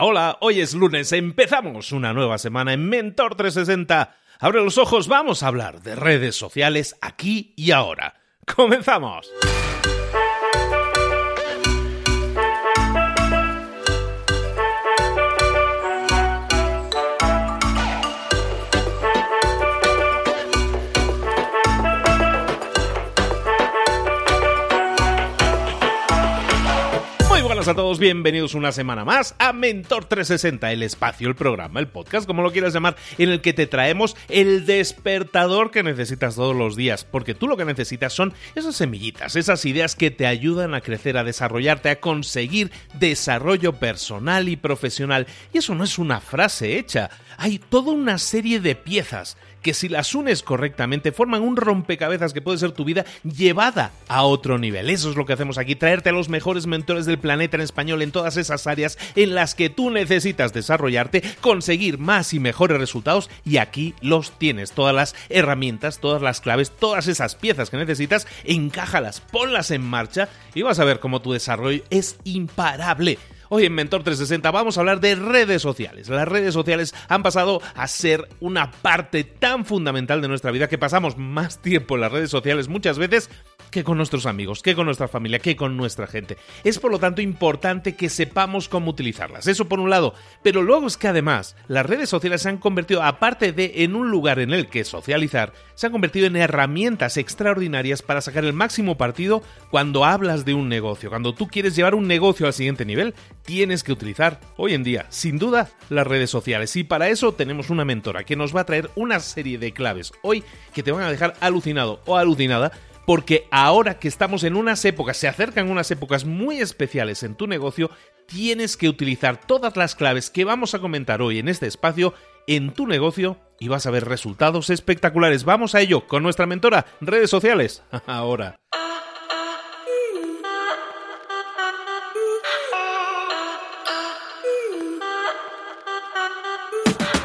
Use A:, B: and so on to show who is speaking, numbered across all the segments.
A: Hola, hoy es lunes, empezamos una nueva semana en Mentor 360. Abre los ojos, vamos a hablar de redes sociales aquí y ahora. ¡Comenzamos! Buenas a todos, bienvenidos una semana más a Mentor 360, el espacio, el programa, el podcast, como lo quieras llamar, en el que te traemos el despertador que necesitas todos los días, porque tú lo que necesitas son esas semillitas, esas ideas que te ayudan a crecer, a desarrollarte, a conseguir desarrollo personal y profesional. Y eso no es una frase hecha, hay toda una serie de piezas que si las unes correctamente forman un rompecabezas que puede ser tu vida llevada a otro nivel. Eso es lo que hacemos aquí, traerte a los mejores mentores del planeta en español en todas esas áreas en las que tú necesitas desarrollarte, conseguir más y mejores resultados y aquí los tienes, todas las herramientas, todas las claves, todas esas piezas que necesitas, encájalas, ponlas en marcha y vas a ver cómo tu desarrollo es imparable. Hoy en Mentor 360 vamos a hablar de redes sociales. Las redes sociales han pasado a ser una parte tan fundamental de nuestra vida que pasamos más tiempo en las redes sociales muchas veces que con nuestros amigos, que con nuestra familia, que con nuestra gente. Es por lo tanto importante que sepamos cómo utilizarlas. Eso por un lado. Pero luego es que además las redes sociales se han convertido, aparte de en un lugar en el que socializar, se han convertido en herramientas extraordinarias para sacar el máximo partido cuando hablas de un negocio. Cuando tú quieres llevar un negocio al siguiente nivel, tienes que utilizar hoy en día, sin duda, las redes sociales. Y para eso tenemos una mentora que nos va a traer una serie de claves hoy que te van a dejar alucinado o alucinada porque ahora que estamos en unas épocas, se acercan unas épocas muy especiales en tu negocio, tienes que utilizar todas las claves que vamos a comentar hoy en este espacio en tu negocio y vas a ver resultados espectaculares. Vamos a ello con nuestra mentora, redes sociales. Ahora.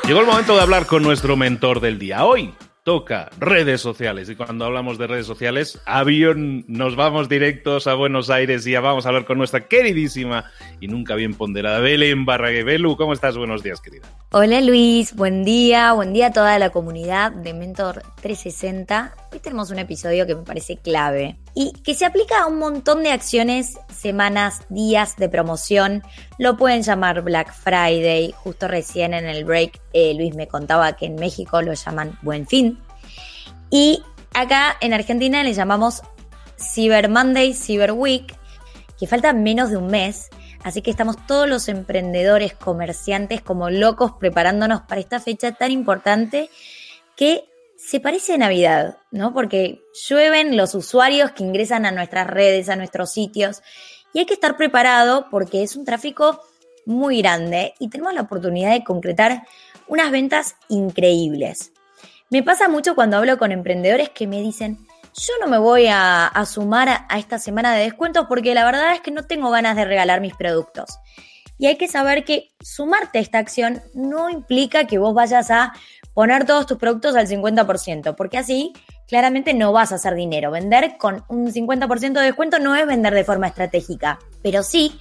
A: Llegó el momento de hablar con nuestro mentor del día. Hoy toca redes sociales. Y cuando hablamos de redes sociales, avión, nos vamos directos a Buenos Aires y ya vamos a hablar con nuestra queridísima y nunca bien ponderada Belén Barrague. Belu, ¿cómo estás? Buenos días, querida.
B: Hola Luis, buen día, buen día a toda la comunidad de Mentor 360. Hoy tenemos un episodio que me parece clave y que se aplica a un montón de acciones, semanas, días de promoción. Lo pueden llamar Black Friday. Justo recién en el break eh, Luis me contaba que en México lo llaman Buen Fin. Y acá en Argentina le llamamos Cyber Monday, Cyber Week, que falta menos de un mes. Así que estamos todos los emprendedores, comerciantes como locos preparándonos para esta fecha tan importante que se parece a Navidad, ¿no? Porque llueven los usuarios que ingresan a nuestras redes, a nuestros sitios, y hay que estar preparado porque es un tráfico muy grande y tenemos la oportunidad de concretar unas ventas increíbles. Me pasa mucho cuando hablo con emprendedores que me dicen, yo no me voy a, sumar a, a esta semana de descuentos porque la verdad es que no tengo ganas de regalar mis productos. Y hay que saber que sumarte a esta acción no implica que vos vayas a poner todos tus productos al 50%, porque así claramente no vas a hacer dinero. Vender con un 50% de descuento no es vender de forma estratégica, pero sí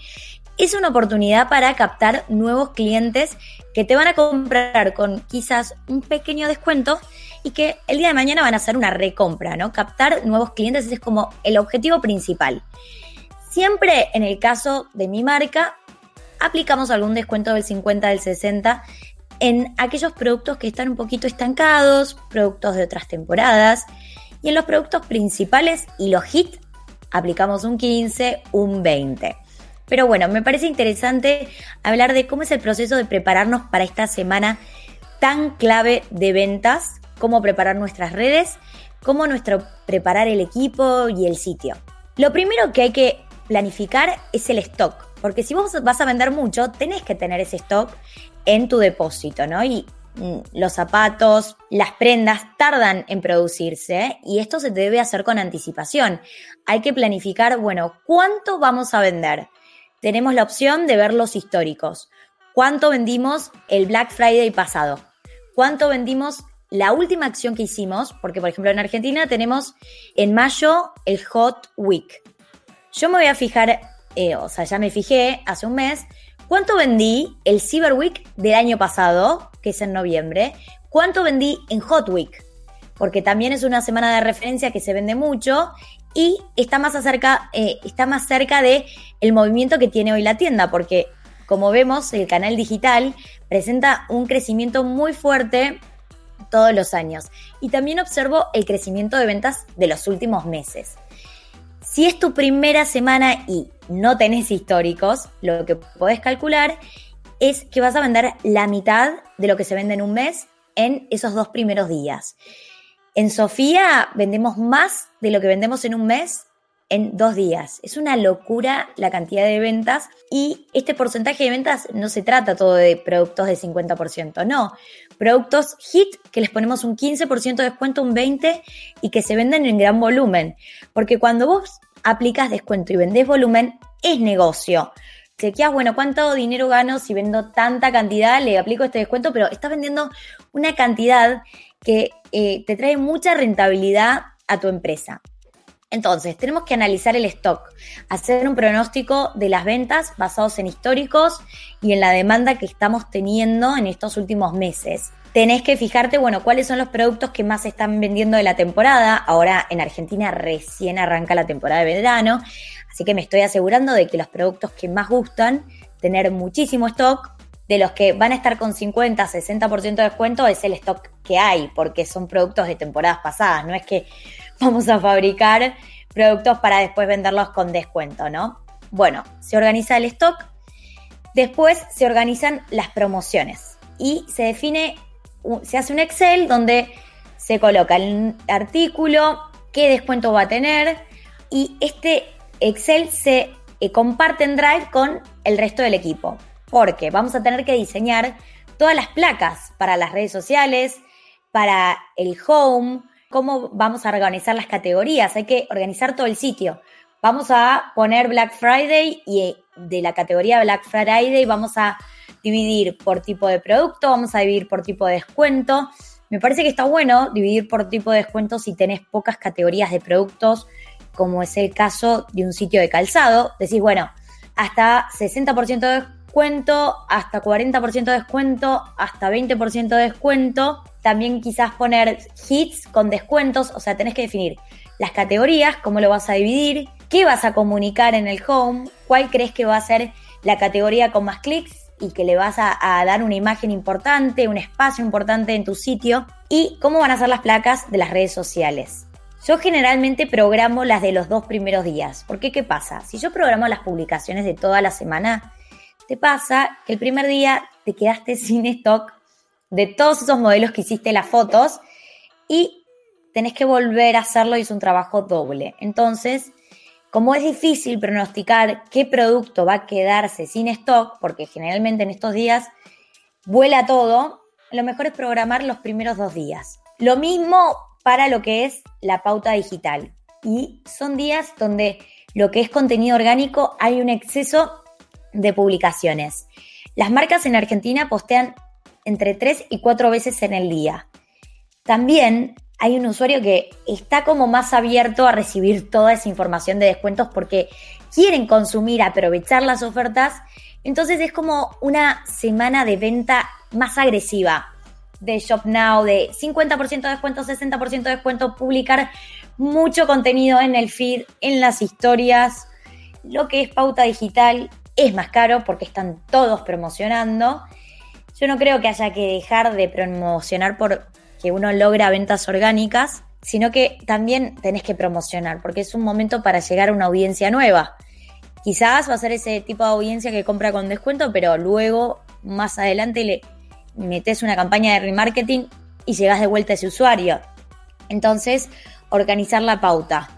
B: es una oportunidad para captar nuevos clientes que te van a comprar con quizás un pequeño descuento y que el día de mañana van a hacer una recompra, ¿no? Captar nuevos clientes es como el objetivo principal. Siempre en el caso de mi marca, aplicamos algún descuento del 50, del 60 en aquellos productos que están un poquito estancados, productos de otras temporadas. Y en los productos principales y los hits aplicamos un 15, un 20. Pero bueno, me parece interesante hablar de cómo es el proceso de prepararnos para esta semana tan clave de ventas, cómo preparar nuestras redes, cómo nuestro preparar el equipo y el sitio. Lo primero que hay que planificar es el stock, porque si vos vas a vender mucho, tenés que tener ese stock en tu depósito, ¿no? Y mm, los zapatos, las prendas tardan en producirse y esto se debe hacer con anticipación. Hay que planificar, bueno, ¿cuánto vamos a vender? Tenemos la opción de ver los históricos. ¿Cuánto vendimos el Black Friday pasado? ¿Cuánto vendimos la última acción que hicimos? Porque, por ejemplo, en Argentina tenemos en mayo el Hot Week. Yo me voy a fijar, eh, o sea, ya me fijé hace un mes ¿Cuánto vendí el Cyber Week del año pasado, que es en noviembre? ¿Cuánto vendí en Hot Week? Porque también es una semana de referencia que se vende mucho y está más, eh, está más cerca de el movimiento que tiene hoy la tienda, porque como vemos, el canal digital presenta un crecimiento muy fuerte todos los años. Y también observo el crecimiento de ventas de los últimos meses. Si es tu primera semana y no tenés históricos, lo que podés calcular es que vas a vender la mitad de lo que se vende en un mes en esos dos primeros días. En Sofía vendemos más de lo que vendemos en un mes en dos días. Es una locura la cantidad de ventas y este porcentaje de ventas no se trata todo de productos de 50%, no. Productos hit que les ponemos un 15% de descuento, un 20% y que se venden en gran volumen. Porque cuando vos aplicas descuento y vendés volumen, es negocio. Chequeas, bueno, ¿cuánto dinero gano si vendo tanta cantidad? Le aplico este descuento, pero estás vendiendo una cantidad que eh, te trae mucha rentabilidad a tu empresa. Entonces, tenemos que analizar el stock, hacer un pronóstico de las ventas basados en históricos y en la demanda que estamos teniendo en estos últimos meses. Tenés que fijarte, bueno, cuáles son los productos que más se están vendiendo de la temporada. Ahora en Argentina recién arranca la temporada de verano, así que me estoy asegurando de que los productos que más gustan, tener muchísimo stock, de los que van a estar con 50, 60% de descuento es el stock que hay, porque son productos de temporadas pasadas, no es que vamos a fabricar productos para después venderlos con descuento, ¿no? Bueno, se organiza el stock, después se organizan las promociones y se define, se hace un Excel donde se coloca el artículo, qué descuento va a tener y este Excel se eh, comparte en Drive con el resto del equipo, porque vamos a tener que diseñar todas las placas para las redes sociales, para el home, cómo vamos a organizar las categorías, hay que organizar todo el sitio. Vamos a poner Black Friday y eh, de la categoría Black Friday vamos a dividir por tipo de producto, vamos a dividir por tipo de descuento. Me parece que está bueno dividir por tipo de descuento si tenés pocas categorías de productos, como es el caso de un sitio de calzado. Decís, bueno, hasta 60% de descuento, hasta 40% de descuento, hasta 20% de descuento también quizás poner hits con descuentos, o sea, tenés que definir las categorías, cómo lo vas a dividir, qué vas a comunicar en el home, cuál crees que va a ser la categoría con más clics y que le vas a, dar una imagen importante, un espacio importante en tu sitio y cómo van a ser las placas de las redes sociales. Yo generalmente programo las de los dos primeros días, porque ¿qué pasa? Si yo programo las publicaciones de toda la semana, te pasa que el primer día te quedaste sin stock de todos esos modelos que hiciste las fotos y tenés que volver a hacerlo y es un trabajo doble. Entonces, como es difícil pronosticar qué producto va a quedarse sin stock, porque generalmente en estos días vuela todo, lo mejor es programar los primeros dos días. Lo mismo para lo que es la pauta digital. Y son días donde lo que es contenido orgánico hay un exceso de publicaciones. Las marcas en Argentina postean entre tres y cuatro veces en el día. También hay un usuario que está como más abierto a recibir toda esa información de descuentos porque quieren consumir, aprovechar las ofertas. Entonces es como una semana de venta más agresiva de Shop Now, de 50% de descuento, 60% de descuento, publicar mucho contenido en el feed, en las historias. Lo que es pauta digital es más caro porque están todos promocionando yo no creo que haya que dejar de promocionar por que uno logra ventas orgánicas, sino que también tenés que promocionar, porque es un momento para llegar a una audiencia nueva. Quizás va a ser ese tipo de audiencia que compra con descuento, pero luego, más adelante, le metes una campaña de remarketing y llegas de vuelta a ese usuario. Entonces, organizar la pauta.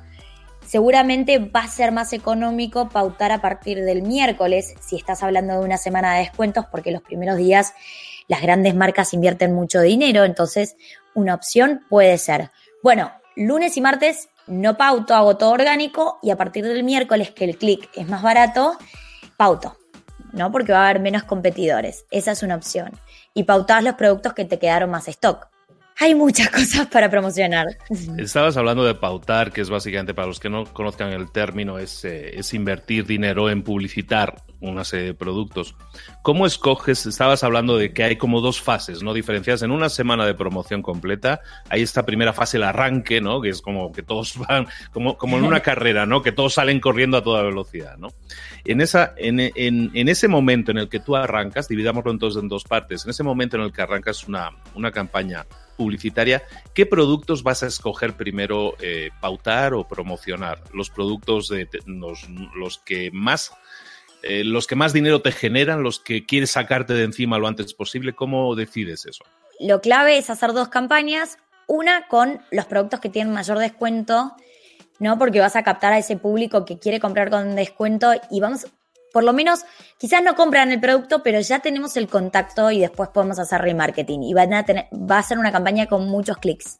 B: Seguramente va a ser más económico pautar a partir del miércoles si estás hablando de una semana de descuentos porque los primeros días las grandes marcas invierten mucho dinero, entonces una opción puede ser, bueno, lunes y martes no pauto, hago todo orgánico y a partir del miércoles que el clic es más barato, pauto, ¿no? Porque va a haber menos competidores. Esa es una opción. Y pautás los productos que te quedaron más stock hay muchas cosas para promocionar.
A: Estabas hablando de pautar, que es básicamente, para los que no conozcan el término, es, eh, es invertir dinero en publicitar una serie de productos. ¿Cómo escoges? Estabas hablando de que hay como dos fases, ¿no? Diferenciadas en una semana de promoción completa. Hay esta primera fase, el arranque, ¿no? Que es como que todos van, como, como en una carrera, ¿no? Que todos salen corriendo a toda velocidad, ¿no? En, esa, en, en, en ese momento en el que tú arrancas, dividámoslo entonces en dos partes, en ese momento en el que arrancas una, una campaña publicitaria, ¿qué productos vas a escoger primero eh, pautar o promocionar? Los productos de, los, los que más eh, los que más dinero te generan, los que quieres sacarte de encima lo antes posible, ¿cómo decides eso?
B: Lo clave es hacer dos campañas, una con los productos que tienen mayor descuento, ¿no? Porque vas a captar a ese público que quiere comprar con descuento y vamos, por lo menos, quizás no compran el producto, pero ya tenemos el contacto y después podemos hacer remarketing y a va a ser una campaña con muchos clics.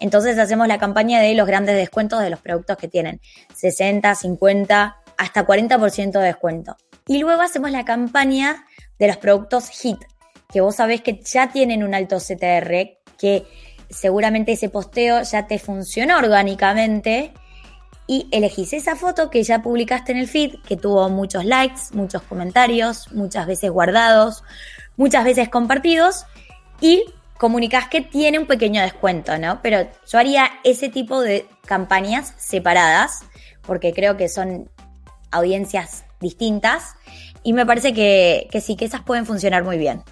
B: Entonces hacemos la campaña de los grandes descuentos de los productos que tienen 60, 50, hasta 40% de descuento. Y luego hacemos la campaña de los productos HIT, que vos sabés que ya tienen un alto CTR, que seguramente ese posteo ya te funcionó orgánicamente y elegís esa foto que ya publicaste en el feed, que tuvo muchos likes, muchos comentarios, muchas veces guardados, muchas veces compartidos y comunicas que tiene un pequeño descuento, ¿no? Pero yo haría ese tipo de campañas separadas porque creo que son audiencias distintas y me parece que, sí, que esas pueden funcionar muy bien.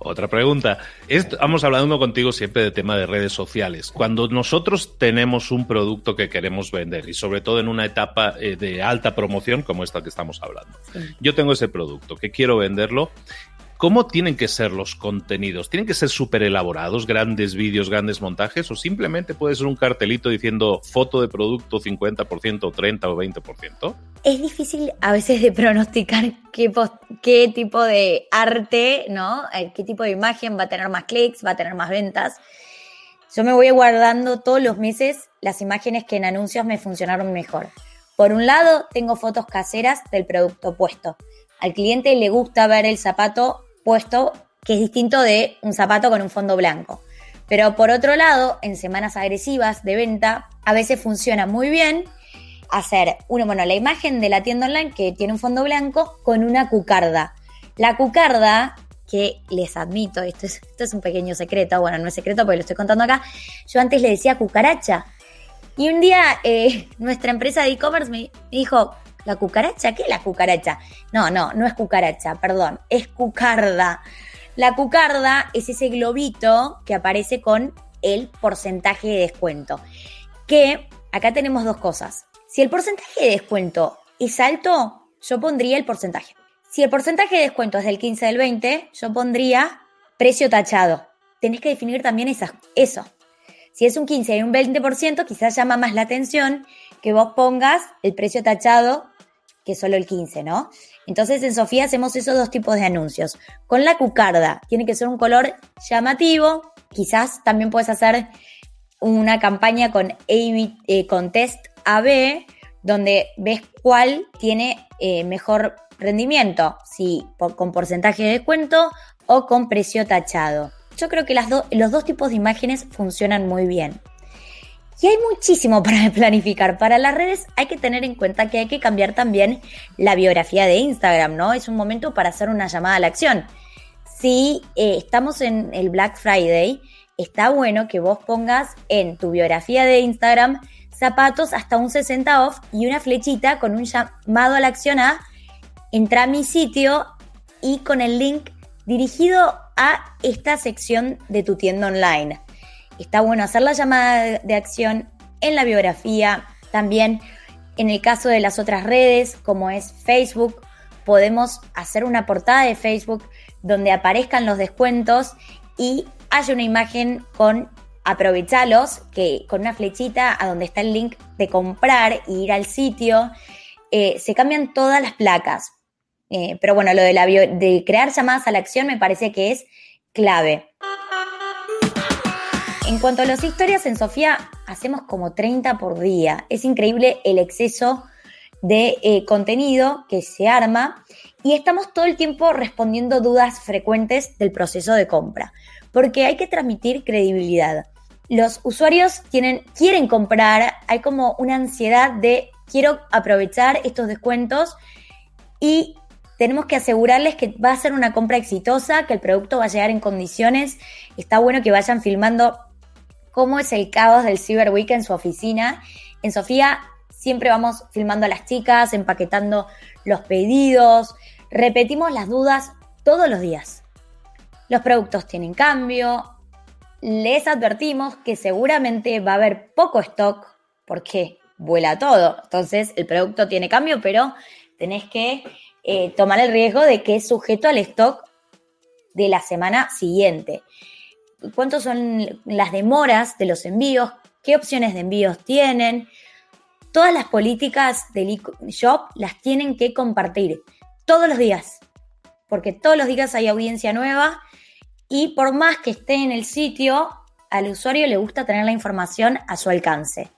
A: Otra pregunta. Estamos hablando contigo siempre de tema de redes sociales. Cuando nosotros tenemos un producto que queremos vender y sobre todo en una etapa eh, de alta promoción como esta que estamos hablando, yo tengo ese producto que quiero venderlo ¿Cómo tienen que ser los contenidos? ¿Tienen que ser súper elaborados, grandes vídeos, grandes montajes? ¿O simplemente puede ser un cartelito diciendo foto de producto 50%, 30 o 20%?
B: Es difícil a veces de pronosticar qué, tipo de arte, ¿no? Eh, qué tipo de imagen va a tener más clics, va a tener más ventas. Yo me voy guardando todos los meses las imágenes que en anuncios me funcionaron mejor. Por un lado, tengo fotos caseras del producto puesto. Al cliente le gusta ver el zapato puesto que es distinto de un zapato con un fondo blanco. Pero por otro lado, en semanas agresivas de venta, a veces funciona muy bien hacer uno, bueno, la imagen de la tienda online que tiene un fondo blanco con una cucarda. La cucarda, que les admito, esto es, esto es un pequeño secreto, bueno, no es secreto porque lo estoy contando acá, yo antes le decía cucaracha. Y un día eh, nuestra empresa de e-commerce me dijo, ¿La cucaracha? ¿Qué es la cucaracha? No, no, no es cucaracha, perdón, es cucarda. La cucarda es ese globito que aparece con el porcentaje de descuento. Que acá tenemos dos cosas. Si el porcentaje de descuento es alto, yo pondría el porcentaje. Si el porcentaje de descuento es del 15 del 20, yo pondría precio tachado. Tenés que definir también eso. Si es un 15 y un 20%, quizás llama más la atención que vos pongas el precio tachado que solo el 15, ¿no? Entonces en Sofía hacemos esos dos tipos de anuncios. Con la cucarda, tiene que ser un color llamativo, quizás también puedes hacer una campaña con, eh, con test AB, donde ves cuál tiene eh, mejor rendimiento, si con porcentaje de descuento o con precio tachado. Yo creo que las los dos tipos de imágenes funcionan muy bien. Y hay muchísimo para planificar. Para las redes hay que tener en cuenta que hay que cambiar también la biografía de Instagram, ¿no? Es un momento para hacer una llamada a la acción. Si eh, estamos en el Black Friday, está bueno que vos pongas en tu biografía de Instagram zapatos hasta un 60 off y una flechita con un llamado a la acción a entra a mi sitio y con el link dirigido a esta sección de tu tienda online. Está bueno hacer la llamada de acción en la biografía. También en el caso de las otras redes, como es Facebook, podemos hacer una portada de Facebook donde aparezcan los descuentos y haya una imagen con aprovechalos, que con una flechita a donde está el link de comprar e ir al sitio, eh, se cambian todas las placas. Eh, pero bueno, lo de, la de crear llamadas a la acción me parece que es clave. En cuanto a las historias en Sofía, hacemos como 30 por día. Es increíble el exceso de eh, contenido que se arma y estamos todo el tiempo respondiendo dudas frecuentes del proceso de compra, porque hay que transmitir credibilidad. Los usuarios tienen, quieren comprar, hay como una ansiedad de quiero aprovechar estos descuentos y tenemos que asegurarles que va a ser una compra exitosa, que el producto va a llegar en condiciones. Está bueno que vayan filmando cómo es el caos del Cyber Week en su oficina. En Sofía siempre vamos filmando a las chicas, empaquetando los pedidos, repetimos las dudas todos los días. Los productos tienen cambio, les advertimos que seguramente va a haber poco stock porque vuela todo. Entonces el producto tiene cambio, pero tenés que eh, tomar el riesgo de que es sujeto al stock de la semana siguiente. ¿Cuántos son las demoras de los envíos? ¿Qué opciones de envíos tienen? Todas las políticas del e-shop las tienen que compartir todos los días, porque todos los días hay audiencia nueva y por más que esté en el sitio, al usuario le gusta tener la información a su alcance.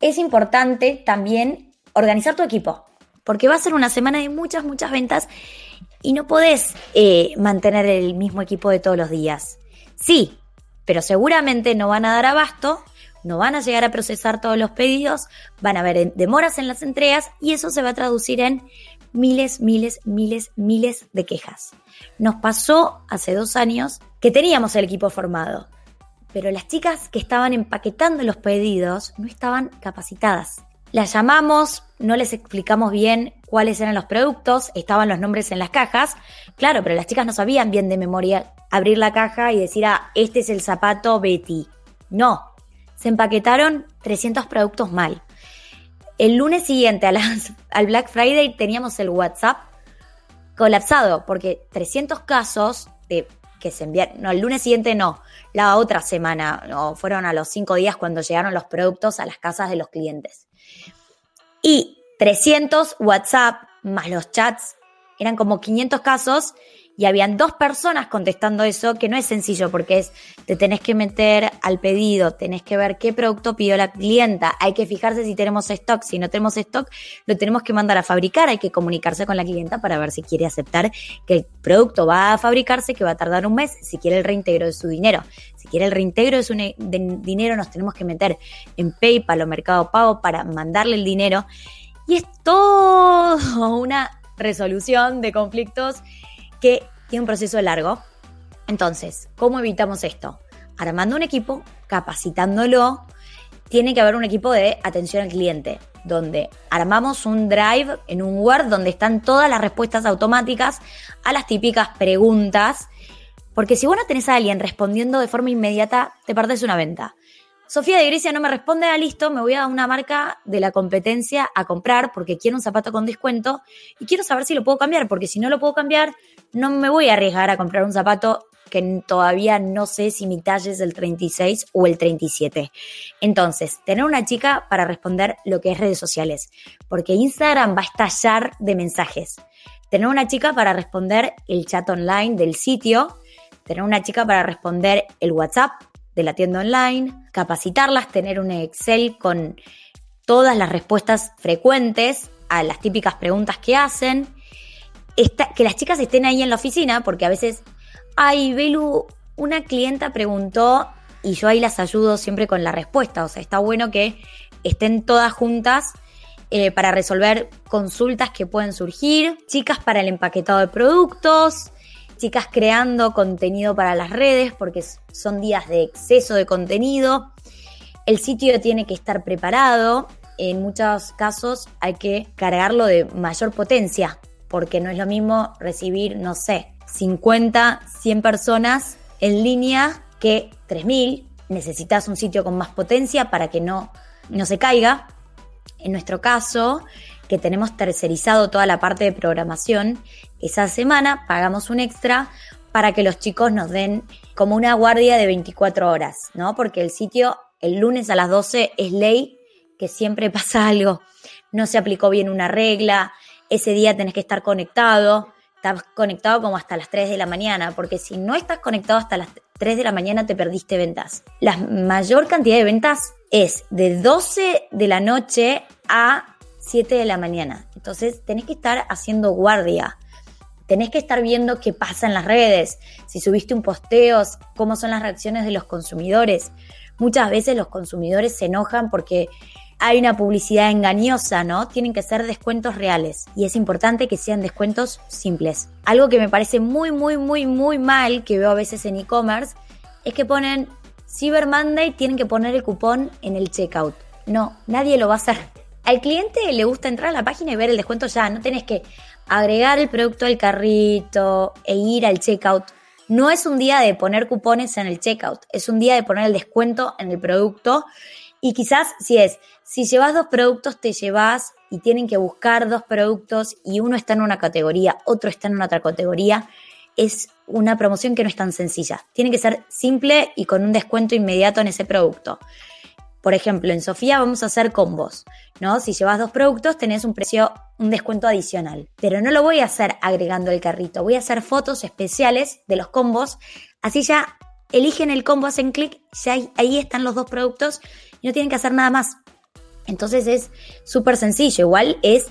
B: Es importante también organizar tu equipo, porque va a ser una semana de muchas, muchas ventas y no podés eh, mantener el mismo equipo de todos los días. Sí, pero seguramente no van a dar abasto, no van a llegar a procesar todos los pedidos, van a haber demoras en las entregas y eso se va a traducir en miles, miles, miles, miles de quejas. Nos pasó hace dos años que teníamos el equipo formado, pero las chicas que estaban empaquetando los pedidos no estaban capacitadas. Las llamamos, no les explicamos bien cuáles eran los productos, estaban los nombres en las cajas, claro, pero las chicas no sabían bien de memoria abrir la caja y decir, ah, este es el zapato Betty. No, se empaquetaron 300 productos mal. El lunes siguiente al Black Friday teníamos el WhatsApp colapsado porque 300 casos de que se enviaron, no, el lunes siguiente no, la otra semana, fueron a los cinco días cuando llegaron los productos a las casas de los clientes. Y 300 WhatsApp más los chats, eran como 500 casos y habían dos personas contestando eso, que no es sencillo porque es, te tenés que meter al pedido, tenés que ver qué producto pidió la clienta, hay que fijarse si tenemos stock, si no tenemos stock, lo tenemos que mandar a fabricar, hay que comunicarse con la clienta para ver si quiere aceptar que el producto va a fabricarse, que va a tardar un mes, si quiere el reintegro de su dinero. Si quiere el reintegro de su dinero, nos tenemos que meter en PayPal o Mercado Pago para mandarle el dinero. Y es todo una resolución de conflictos que tiene un proceso largo. Entonces, ¿cómo evitamos esto? Armando un equipo, capacitándolo. Tiene que haber un equipo de atención al cliente, donde armamos un drive en un Word donde están todas las respuestas automáticas a las típicas preguntas. Porque si vos no tenés a alguien respondiendo de forma inmediata, te perdés una venta. Sofía de Grecia no me responde, ah, listo, me voy a una marca de la competencia a comprar porque quiero un zapato con descuento y quiero saber si lo puedo cambiar, porque si no lo puedo cambiar, no me voy a arriesgar a comprar un zapato que todavía no sé si mi talle es el 36 o el 37. Entonces, tener una chica para responder lo que es redes sociales, porque Instagram va a estallar de mensajes. Tener una chica para responder el chat online del sitio, tener una chica para responder el WhatsApp de la tienda online, capacitarlas, tener un Excel con todas las respuestas frecuentes a las típicas preguntas que hacen, que las chicas estén ahí en la oficina, porque a veces, ay, Belu, una clienta preguntó y yo ahí las ayudo siempre con la respuesta, o sea, está bueno que estén todas juntas eh, para resolver consultas que pueden surgir, chicas para el empaquetado de productos, chicas creando contenido para las redes porque son días de exceso de contenido. El sitio tiene que estar preparado. En muchos casos hay que cargarlo de mayor potencia porque no es lo mismo recibir, no sé, 50, 100 personas en línea que 3.000. Necesitas un sitio con más potencia para que no, no se caiga. En nuestro caso, que tenemos tercerizado toda la parte de programación, esa semana pagamos un extra para que los chicos nos den como una guardia de 24 horas, ¿no? Porque el sitio el lunes a las 12 es ley que siempre pasa algo. No se aplicó bien una regla, ese día tenés que estar conectado, estás conectado como hasta las 3 de la mañana, porque si no estás conectado hasta las 3 de la mañana te perdiste ventas. La mayor cantidad de ventas es de 12 de la noche a 7 de la mañana. Entonces tenés que estar haciendo guardia. Tenés que estar viendo qué pasa en las redes, si subiste un posteo, cómo son las reacciones de los consumidores. Muchas veces los consumidores se enojan porque hay una publicidad engañosa, ¿no? Tienen que ser descuentos reales y es importante que sean descuentos simples. Algo que me parece muy, muy, muy, muy mal que veo a veces en e-commerce es que ponen Cyber Monday, tienen que poner el cupón en el checkout. No, nadie lo va a hacer. Al cliente le gusta entrar a la página y ver el descuento ya, no tenés que agregar el producto al carrito e ir al checkout. No es un día de poner cupones en el checkout, es un día de poner el descuento en el producto y quizás si es, si llevas dos productos, te llevas y tienen que buscar dos productos y uno está en una categoría, otro está en otra categoría, es una promoción que no es tan sencilla. Tiene que ser simple y con un descuento inmediato en ese producto. Por ejemplo, en Sofía vamos a hacer combos, ¿no? Si llevas dos productos tenés un precio, un descuento adicional. Pero no lo voy a hacer agregando el carrito, voy a hacer fotos especiales de los combos, así ya eligen el combo, hacen clic, ya ahí están los dos productos no tienen que hacer nada más. Entonces es súper sencillo, igual es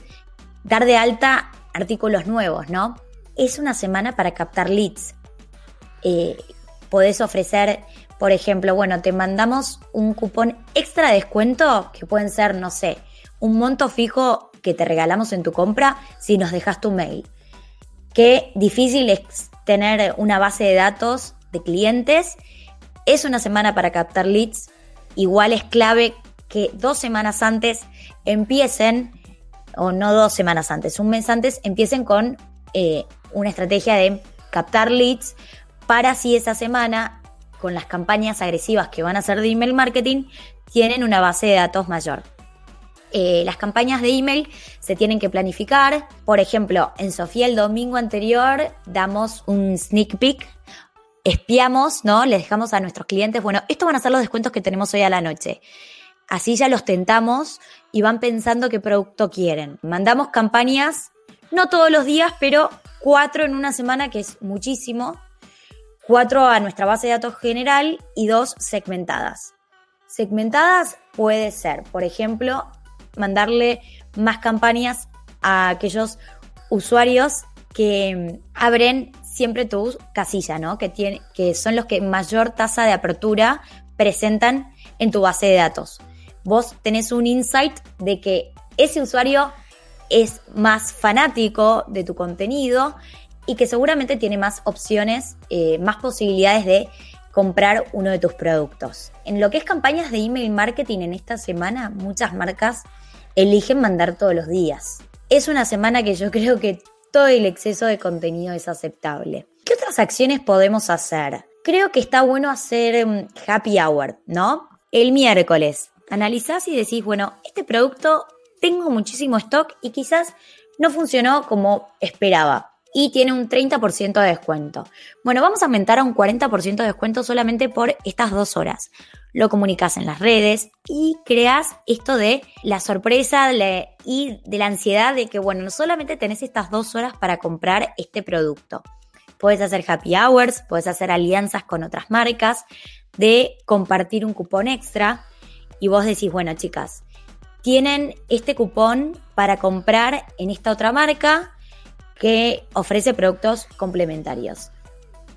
B: dar de alta artículos nuevos, ¿no? Es una semana para captar leads. Eh, podés ofrecer, por ejemplo, bueno, te mandamos un cupón extra de descuento que pueden ser, no sé, un monto fijo que te regalamos en tu compra si nos dejas tu mail. Qué difícil es tener una base de datos de clientes. Es una semana para captar leads igual es clave que dos semanas antes empiecen, o no dos semanas antes, un mes antes, empiecen con eh, una estrategia de captar leads para si esa semana, con las campañas agresivas que van a hacer de email marketing, tienen una base de datos mayor. Eh, las campañas de email se tienen que planificar. Por ejemplo, en Sofía el domingo anterior damos un sneak peek espiamos, ¿no? Les dejamos a nuestros clientes, bueno, estos van a ser los descuentos que tenemos hoy a la noche. Así ya los tentamos y van pensando qué producto quieren. Mandamos campañas, no todos los días, pero cuatro en una semana, que es muchísimo. Cuatro a nuestra base de datos general y dos segmentadas. Segmentadas puede ser, por ejemplo, mandarle más campañas a aquellos usuarios que abren siempre tu casilla, ¿no? Que, que son los que mayor tasa de apertura presentan en tu base de datos. Vos tenés un insight de que ese usuario es más fanático de tu contenido y que seguramente tiene más opciones, eh, más posibilidades de comprar uno de tus productos. En lo que es campañas de email marketing en esta semana, muchas marcas eligen mandar todos los días. Es una semana que yo creo que todo el exceso de contenido es aceptable. ¿Qué otras acciones podemos hacer? Creo que está bueno hacer um, happy hour, ¿no? El miércoles. Analizás y decís, bueno, este producto tengo muchísimo stock y quizás no funcionó como esperaba y tiene un 30% de descuento. Bueno, vamos a aumentar a un 40% de descuento solamente por estas dos horas. Lo comunicas en las redes y creas esto de la sorpresa y de la ansiedad de que, bueno, no solamente tenés estas dos horas para comprar este producto. Puedes hacer happy hours, puedes hacer alianzas con otras marcas, de compartir un cupón extra y vos decís, bueno, chicas, tienen este cupón para comprar en esta otra marca que ofrece productos complementarios.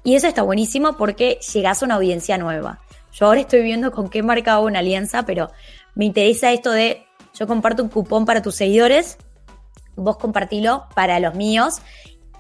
B: Y eso está buenísimo porque llegas a una audiencia nueva. Yo ahora estoy viendo con qué marca hago una alianza, pero me interesa esto de yo comparto un cupón para tus seguidores, vos compartilo para los míos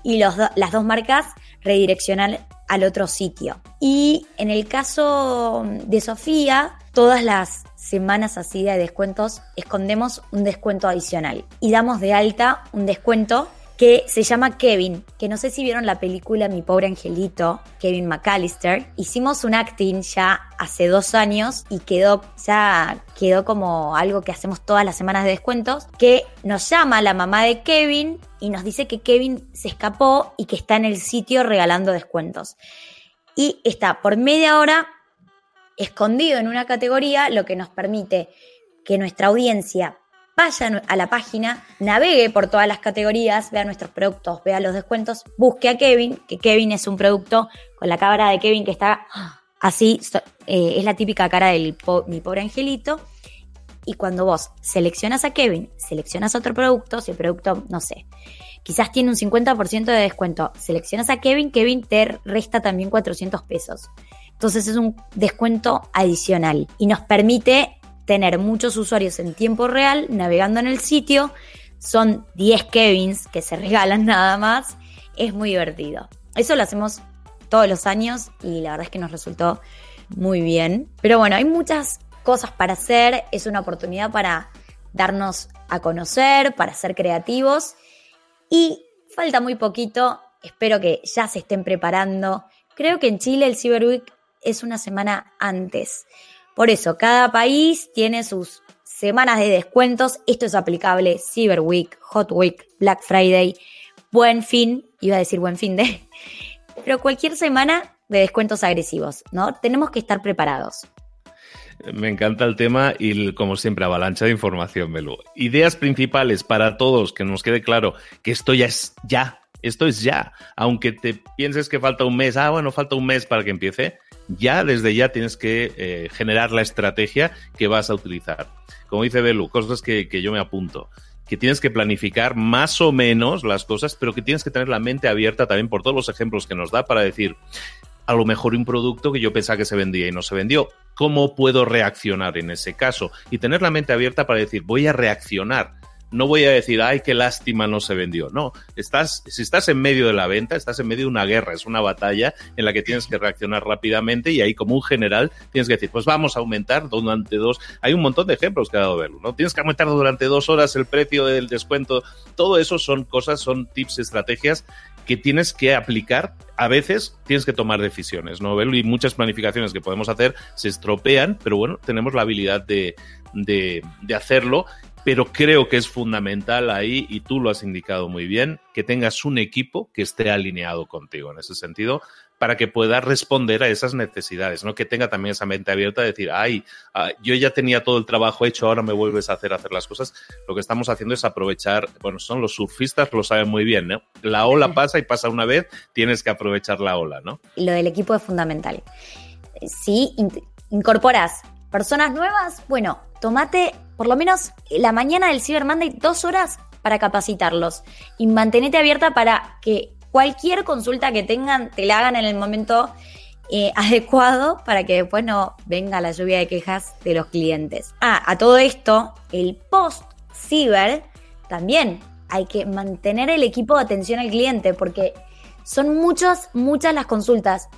B: y los las dos marcas redireccionan al otro sitio. Y en el caso de Sofía, todas las semanas así de descuentos escondemos un descuento adicional y damos de alta un descuento que se llama Kevin, que no sé si vieron la película Mi pobre angelito, Kevin McAllister. Hicimos un acting ya hace dos años y quedó, ya quedó como algo que hacemos todas las semanas de descuentos, que nos llama la mamá de Kevin y nos dice que Kevin se escapó y que está en el sitio regalando descuentos. Y está por media hora escondido en una categoría, lo que nos permite que nuestra audiencia vaya a la página, navegue por todas las categorías, vea nuestros productos, vea los descuentos, busque a Kevin, que Kevin es un producto con la cara de Kevin que está así, eh, es la típica cara de mi pobre angelito. Y cuando vos seleccionas a Kevin, seleccionas otro producto, si el producto, no sé, quizás tiene un 50% de descuento, seleccionas a Kevin, Kevin te resta también 400 pesos. Entonces es un descuento adicional y nos permite tener muchos usuarios en tiempo real navegando en el sitio. Son 10 Kevins que se regalan nada más. Es muy divertido. Eso lo hacemos todos los años y la verdad es que nos resultó muy bien. Pero bueno, hay muchas cosas para hacer. Es una oportunidad para darnos a conocer, para ser creativos. Y falta muy poquito. Espero que ya se estén preparando. Creo que en Chile el Cyber Week es una semana antes. Por eso, cada país tiene sus semanas de descuentos. Esto es aplicable Cyber Week, Hot Week, Black Friday, Buen Fin, iba a decir Buen Fin de, pero cualquier semana de descuentos agresivos, ¿no? Tenemos que estar preparados.
A: Me encanta el tema y, como siempre, avalancha de información, Melu. Ideas principales para todos, que nos quede claro que esto ya es ya, esto es ya. Aunque te pienses que falta un mes, ah, bueno, falta un mes para que empiece, ya desde ya tienes que eh, generar la estrategia que vas a utilizar. Como dice Belu, cosas que, que yo me apunto que tienes que planificar más o menos las cosas, pero que tienes que tener la mente abierta también por todos los ejemplos que nos da para decir, a lo mejor un producto que yo pensaba que se vendía y no se vendió. ¿Cómo puedo reaccionar en ese caso? Y tener la mente abierta para decir, voy a reaccionar no voy a decir, ay, qué lástima no se vendió. No, estás, si estás en medio de la venta, estás en medio de una guerra, es una batalla en la que tienes que reaccionar rápidamente y ahí como un general tienes que decir, pues vamos a aumentar durante dos, hay un montón de ejemplos que ha dado Belu, ¿no? Tienes que aumentar durante dos horas el precio del descuento. Todo eso son cosas, son tips, estrategias que tienes que aplicar. A veces tienes que tomar decisiones, ¿no? Y muchas planificaciones que podemos hacer se estropean, pero bueno, tenemos la habilidad de, de hacerlo pero creo que es fundamental ahí, y tú lo has indicado muy bien, que tengas un equipo que esté alineado contigo en ese sentido para que pueda responder a esas necesidades, ¿no? Que tenga también esa mente abierta de decir, ay, ah, yo ya tenía todo el trabajo hecho, ahora me vuelves a hacer hacer las cosas. Lo que estamos haciendo es aprovechar, bueno, son los surfistas, lo saben muy bien, ¿no? La ola pasa y pasa una vez, tienes que aprovechar la ola, ¿no?
B: Lo del equipo es fundamental. Si incorporas personas nuevas, bueno, tomate por lo menos la mañana del Cyber Monday dos horas para capacitarlos y mantenete abierta para que cualquier consulta que tengan te la hagan en el momento eh, adecuado para que después no venga la lluvia de quejas de los clientes. Ah, a todo esto, el post ciber también hay que mantener el equipo de atención al cliente porque son muchas, muchas las consultas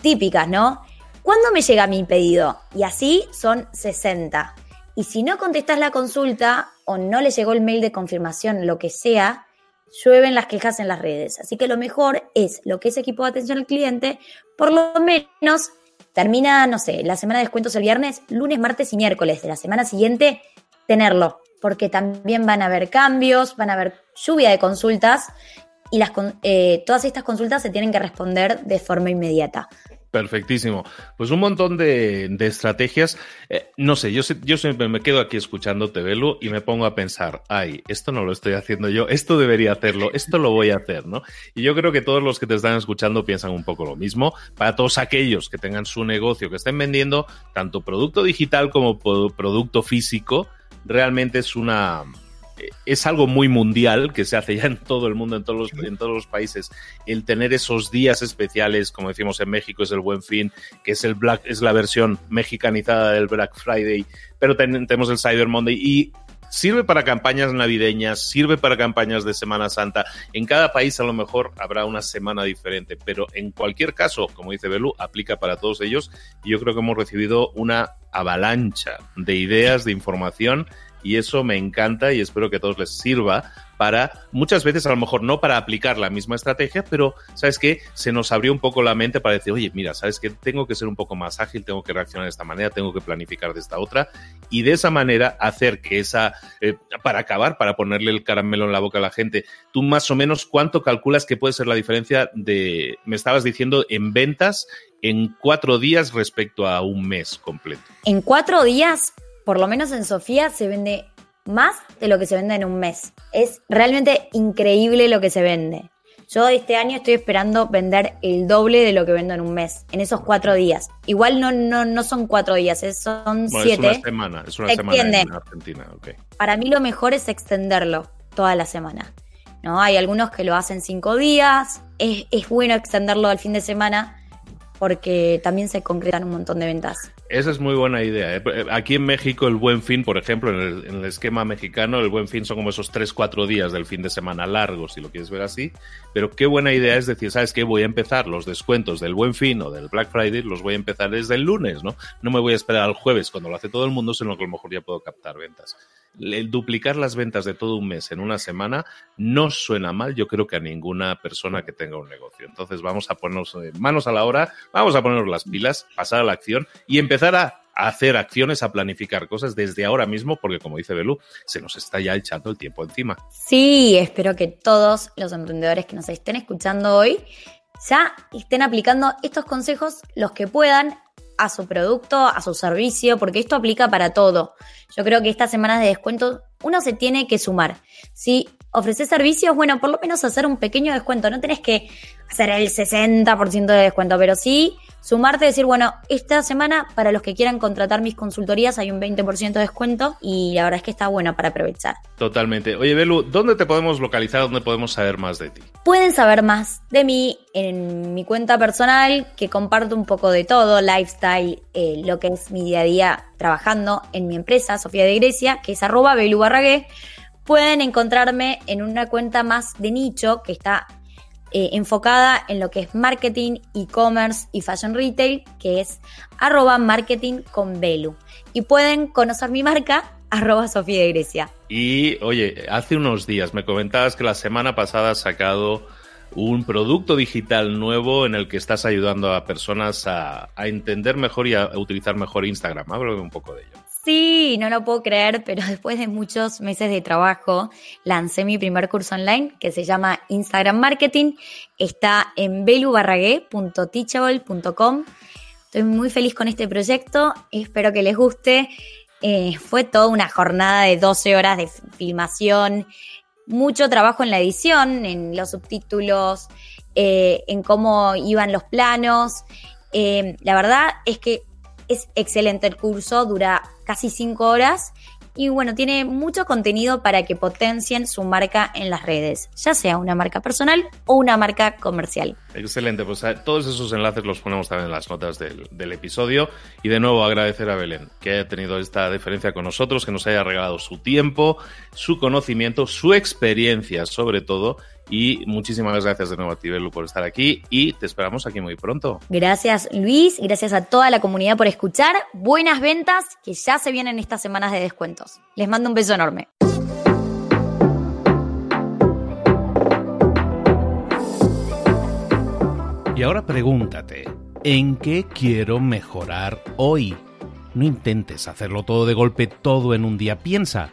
B: típicas, ¿no? ¿Cuándo me llega mi pedido? Y así son 60. Y si no contestas la consulta o no le llegó el mail de confirmación, lo que sea, llueven las quejas en las redes. Así que lo mejor es lo que es equipo de atención al cliente, por lo menos termina, no sé, la semana de descuentos el viernes, lunes, martes y miércoles de la semana siguiente, tenerlo, porque también van a haber cambios, van a haber lluvia de consultas y las, eh, todas estas consultas se tienen que responder de forma inmediata.
A: Perfectísimo. Pues un montón de, estrategias. Eh, no sé, yo, yo siempre me quedo aquí escuchándote, Belu, y me pongo a pensar, ay, esto no lo estoy haciendo yo, esto debería hacerlo, esto lo voy a hacer, ¿no? Y yo creo que todos los que te están escuchando piensan un poco lo mismo. Para todos aquellos que tengan su negocio, que estén vendiendo tanto producto digital como producto físico, realmente es una es algo muy mundial que se hace ya en todo el mundo, en todos los, en todos los países. El tener esos días especiales, como decimos en México, es el Buen Fin, que es el Black, es la versión mexicanizada del Black Friday, pero tenemos el Cyber Monday y sirve para campañas navideñas, sirve para campañas de Semana Santa. En cada país a lo mejor habrá una semana diferente, pero en cualquier caso, como dice Belu, aplica para todos ellos y yo creo que hemos recibido una avalancha de ideas, de información y eso me encanta y espero que a todos les sirva para, muchas veces a lo mejor no para aplicar la misma estrategia, pero ¿sabes qué? Se nos abrió un poco la mente para decir, oye, mira, ¿sabes qué? Tengo que ser un poco más ágil, tengo que reaccionar de esta manera, tengo que planificar de esta otra y de esa manera hacer que esa, eh, para acabar, para ponerle el caramelo en la boca a la gente, tú más o menos cuánto calculas que puede ser la diferencia de, me estabas diciendo, en ventas en cuatro días respecto a un mes completo.
B: En cuatro días por lo menos en Sofía, se vende más de lo que se vende en un mes. Es realmente increíble lo que se vende. Yo este año estoy esperando vender el doble de lo que vendo en un mes, en esos cuatro días. Igual no, no, no son cuatro días, son siete.
A: Es una semana, es una semana en Argentina.
B: Para mí lo mejor es extenderlo toda la semana. ¿no? Hay algunos que lo hacen cinco días, es, es bueno extenderlo al fin de semana, porque también se concretan un montón de ventas.
A: Esa es muy buena idea. ¿eh? Aquí en México el buen fin, por ejemplo, en el, esquema mexicano, el buen fin son como esos 3-4 días del fin de semana largo, si lo quieres ver así. Pero qué buena idea es decir, ¿sabes qué? Voy a empezar los descuentos del buen fin o del Black Friday, los voy a empezar desde el lunes, ¿no? No me voy a esperar al jueves cuando lo hace todo el mundo, sino que a lo mejor ya puedo captar ventas el duplicar las ventas de todo un mes en una semana no suena mal, yo creo que a ninguna persona que tenga un negocio. Entonces vamos a ponernos manos a la obra, vamos a ponernos las pilas, pasar a la acción y empezar a hacer acciones, a planificar cosas desde ahora mismo, porque como dice Belú, se nos está ya echando el tiempo encima.
B: Sí, espero que todos los emprendedores que nos estén escuchando hoy ya estén aplicando estos consejos los que puedan a su producto, a su servicio, porque esto aplica para todo. Yo creo que estas semanas de descuento uno se tiene que sumar. Si ofreces servicios, bueno, por lo menos hacer un pequeño descuento. No tenés que hacer el 60% de descuento, pero sí sumarte y decir, bueno, esta semana para los que quieran contratar mis consultorías hay un 20% de descuento y la verdad es que está bueno para aprovechar.
A: Totalmente. Oye, Belu, ¿dónde te podemos localizar? ¿Dónde podemos saber más de ti?
B: Pueden saber más de mí en mi cuenta personal, que comparto un poco de todo, lifestyle, eh, lo que es mi día a día trabajando en mi empresa, Sofía de Grecia, que es arroba Belu Barragué. Pueden encontrarme en una cuenta más de nicho que está eh, enfocada en lo que es marketing, e-commerce y fashion retail, que es arroba marketing con. Y pueden conocer mi marca, arroba Sofía de Grecia.
A: Y oye, hace unos días me comentabas que la semana pasada has sacado un producto digital nuevo en el que estás ayudando a personas a, a entender mejor y a utilizar mejor Instagram. Háblame un poco de ello.
B: Sí, no lo puedo creer, pero después de muchos meses de trabajo lancé mi primer curso online que se llama Instagram Marketing. Está en belubarragué.teachable.com. Estoy muy feliz con este proyecto, espero que les guste. Eh, fue toda una jornada de 12 horas de filmación, mucho trabajo en la edición, en los subtítulos, eh, en cómo iban los planos. Eh, la verdad es que es excelente el curso, dura casi cinco horas y bueno, tiene mucho contenido para que potencien su marca en las redes, ya sea una marca personal o una marca comercial.
A: Excelente, pues eh, todos esos enlaces los ponemos también en las notas del, del, episodio y de nuevo agradecer a Belén que haya tenido esta diferencia con nosotros, que nos haya regalado su tiempo, su conocimiento, su experiencia sobre todo y muchísimas gracias de nuevo a ti, Belu, por estar aquí y te esperamos aquí muy pronto.
B: Gracias, Luis. Gracias a toda la comunidad por escuchar. Buenas ventas que ya se vienen estas semanas de descuentos. Les mando un beso enorme.
A: Y ahora pregúntate, ¿en qué quiero mejorar hoy? No intentes hacerlo todo de golpe, todo en un día. Piensa.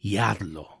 A: y hazlo.